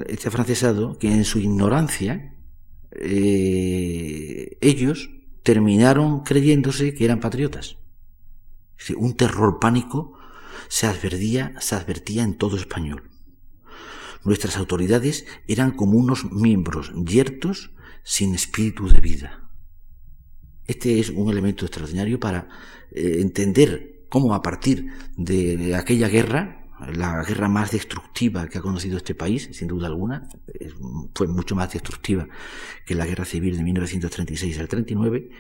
este francesado que en su ignorancia eh, ellos terminaron creyéndose que eran patriotas. Un terror pánico se advertía, se advertía en todo español. Nuestras autoridades eran como unos miembros yertos sin espíritu de vida. Este es un elemento extraordinario para eh, entender cómo a partir de aquella guerra la guerra más destructiva que ha conocido este país, sin duda alguna, fue mucho más destructiva que la guerra civil de 1936 al 39,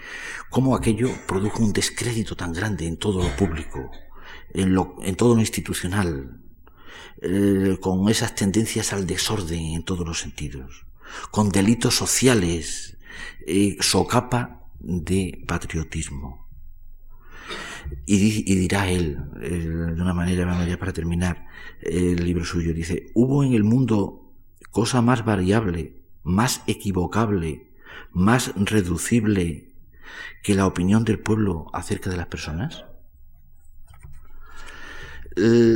cómo aquello produjo un descrédito tan grande en todo lo público, en, lo, en todo lo institucional, eh, con esas tendencias al desorden en todos los sentidos, con delitos sociales, eh, socapa de patriotismo. Y, dirá él, de una manera, ya para terminar el libro suyo, dice, hubo en el mundo cosa más variable, más equivocable, más reducible que la opinión del pueblo acerca de las personas?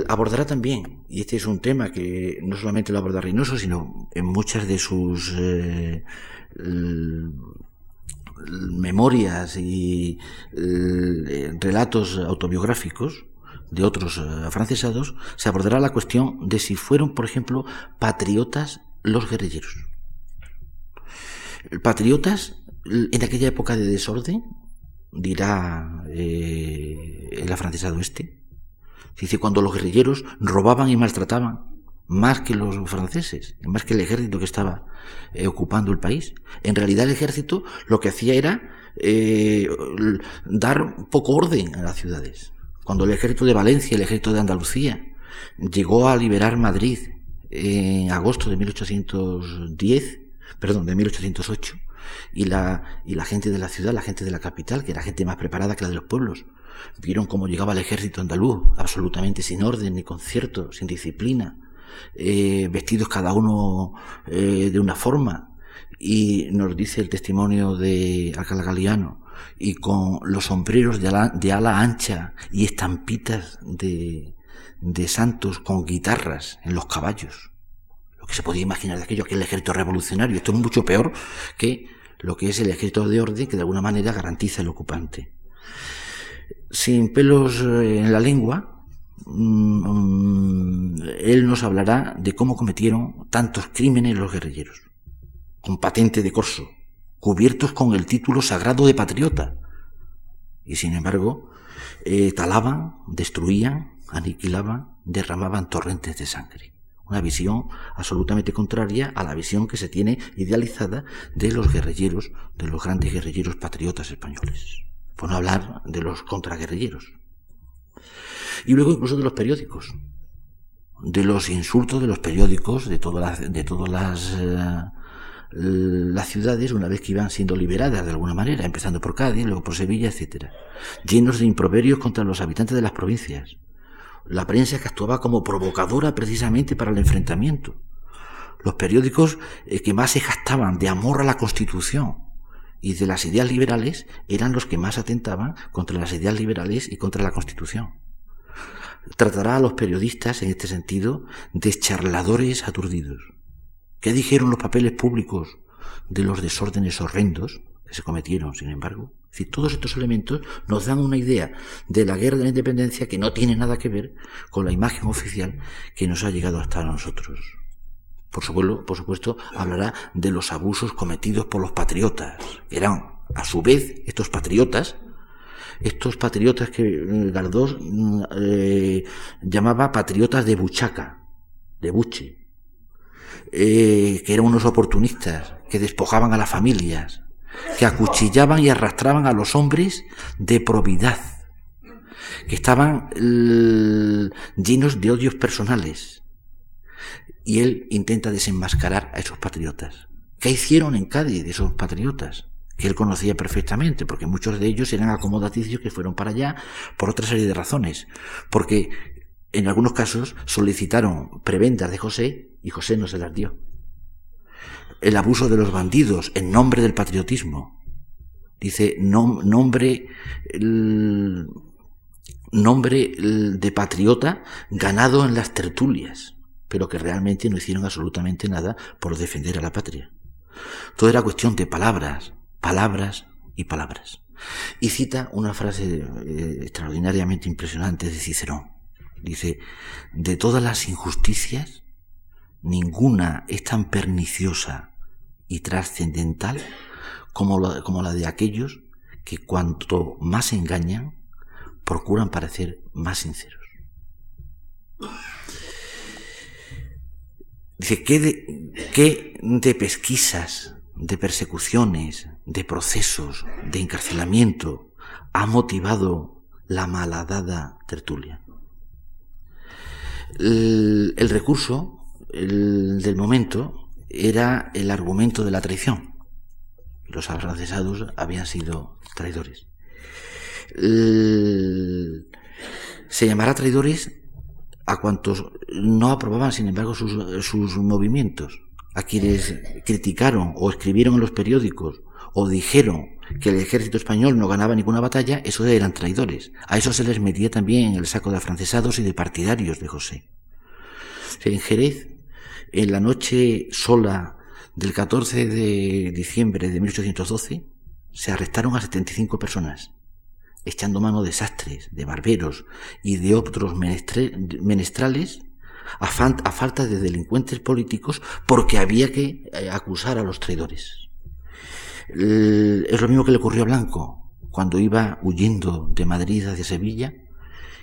Abordará también, y este es un tema que no solamente lo aborda Reynoso, sino en muchas de sus eh, memorias y eh, relatos autobiográficos de otros eh, afrancesados, se abordará la cuestión de si fueron, por ejemplo, patriotas los guerrilleros. Patriotas en aquella época de desorden, dirá eh, el afrancesado este, dice cuando los guerrilleros robaban y maltrataban más que los franceses, más que el ejército que estaba eh, ocupando el país. En realidad el ejército lo que hacía era eh, dar poco orden a las ciudades. Cuando el ejército de Valencia, el ejército de Andalucía, llegó a liberar Madrid en agosto de 1810, perdón, de 1808, y la, y la gente de la ciudad, la gente de la capital, que era gente más preparada que la de los pueblos, vieron cómo llegaba el ejército andaluz, absolutamente sin orden, ni concierto, sin disciplina, eh, vestidos cada uno eh, de una forma, y nos dice el testimonio de Alcalá Galiano, y con los sombreros de ala, de ala ancha y estampitas de, de santos con guitarras en los caballos. Lo que se podía imaginar de aquello, que el ejército revolucionario. Esto es mucho peor que lo que es el ejército de orden que de alguna manera garantiza el ocupante. Sin pelos eh, en la lengua, Mm, él nos hablará de cómo cometieron tantos crímenes los guerrilleros, con patente de corso, cubiertos con el título sagrado de patriota. Y sin embargo, eh, talaban, destruían, aniquilaban, derramaban torrentes de sangre. Una visión absolutamente contraria a la visión que se tiene idealizada de los guerrilleros, de los grandes guerrilleros patriotas españoles. Por no hablar de los contraguerrilleros. Y luego incluso de los periódicos. De los insultos de los periódicos, de todas las, de todas las eh, las ciudades una vez que iban siendo liberadas de alguna manera, empezando por Cádiz, luego por Sevilla, etc. Llenos de improperios contra los habitantes de las provincias. La prensa que actuaba como provocadora precisamente para el enfrentamiento. Los periódicos eh, que más se gastaban de amor a la Constitución y de las ideas liberales eran los que más atentaban contra las ideas liberales y contra la Constitución. Tratará a los periodistas en este sentido de charladores aturdidos ¿Qué dijeron los papeles públicos de los desórdenes horrendos que se cometieron, sin embargo? Es decir, todos estos elementos nos dan una idea de la guerra de la independencia que no tiene nada que ver con la imagen oficial que nos ha llegado hasta nosotros. Por supuesto, por supuesto, hablará de los abusos cometidos por los patriotas, eran, a su vez, estos patriotas, estos patriotas que eh, Gardós mm, eh, llamaba patriotas de buchaca, de buche, eh, que eran unos oportunistas, que despojaban a las familias, que acuchillaban y arrastraban a los hombres de probidad, que estaban llenos de odios personales. Y él intenta desenmascarar a esos patriotas. ¿Qué hicieron en Cádiz esos patriotas? que él conocía perfectamente, porque muchos de ellos eran acomodaticios que fueron para allá por otra serie de razones. Porque en algunos casos solicitaron prebendas de José y José no se las dio. El abuso de los bandidos en nombre del patriotismo. Dice nombre, nombre de patriota ganado en las tertulias, pero que realmente no hicieron absolutamente nada por defender a la patria. Todo era cuestión de palabras, palabras y palabras. Y cita una frase eh, extraordinariamente impresionante de Cicerón. Dice, de todas las injusticias, ninguna es tan perniciosa y trascendental como, como la de aquellos que cuanto más engañan, procuran parecer más sinceros. Dice, ¿qué de, ¿qué de pesquisas, de persecuciones, de procesos, de encarcelamiento ha motivado la malhadada tertulia? El, recurso del momento era el argumento de la traición. Los afrancesados habían sido traidores. se llamará traidores a cuantos no aprobaban, sin embargo, sus, sus movimientos, a quienes criticaron o escribieron en los periódicos o dijeron que el ejército español no ganaba ninguna batalla, esos eran traidores. A eso se les metía también en el saco de afrancesados y de partidarios de José. En Jerez, en la noche sola del 14 de diciembre de 1812, se arrestaron a 75 personas, echando mano de sastres, de barberos y de otros menestrales a, falta de delincuentes políticos porque había que eh, acusar a los traidores. Es lo mismo que le ocurrió a Blanco cuando iba huyendo de Madrid hacia Sevilla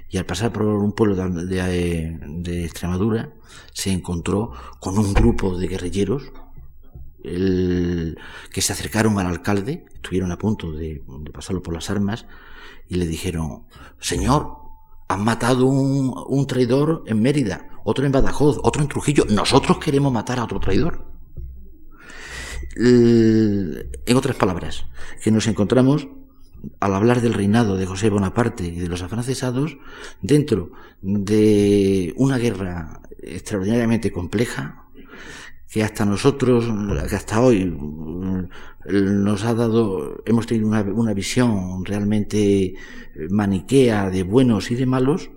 y al pasar por un pueblo de, Extremadura se encontró con un grupo de guerrilleros que se acercaron al alcalde, estuvieron a punto de, pasarlo por las armas y le dijeron, Señor, han matado un, un traidor en Mérida, otro en Badajoz, otro en Trujillo, nosotros queremos matar a otro traidor. En otras palabras, que nos encontramos al hablar del reinado de José Bonaparte y de los afrancesados, dentro de una guerra extraordinariamente compleja, que hasta nosotros, que hasta hoy nos ha dado, hemos tenido una, una, visión realmente maniquea de buenos y de malos,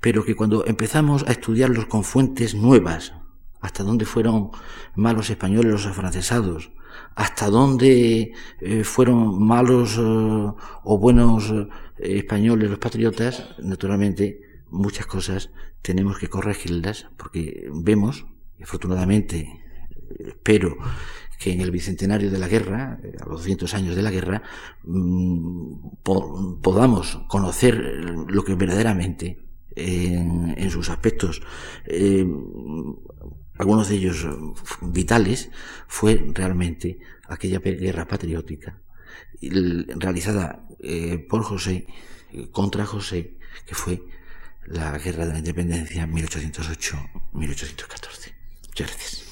pero que cuando empezamos a estudiarlos con fuentes nuevas, hasta dónde fueron malos españoles los afrancesados, hasta dónde eh, fueron malos eh, o buenos eh, españoles los patriotas, naturalmente muchas cosas tenemos que corregirlas porque vemos, afortunadamente, espero que en el bicentenario de la guerra, eh, a los 200 años de la guerra, mm, podamos conocer lo que verdaderamente en, sus aspectos, eh, algunos de ellos vitales, fue realmente aquella guerra patriótica realizada eh, por José contra José, que fue la guerra de la independencia 1808-1814. Muchas gracias.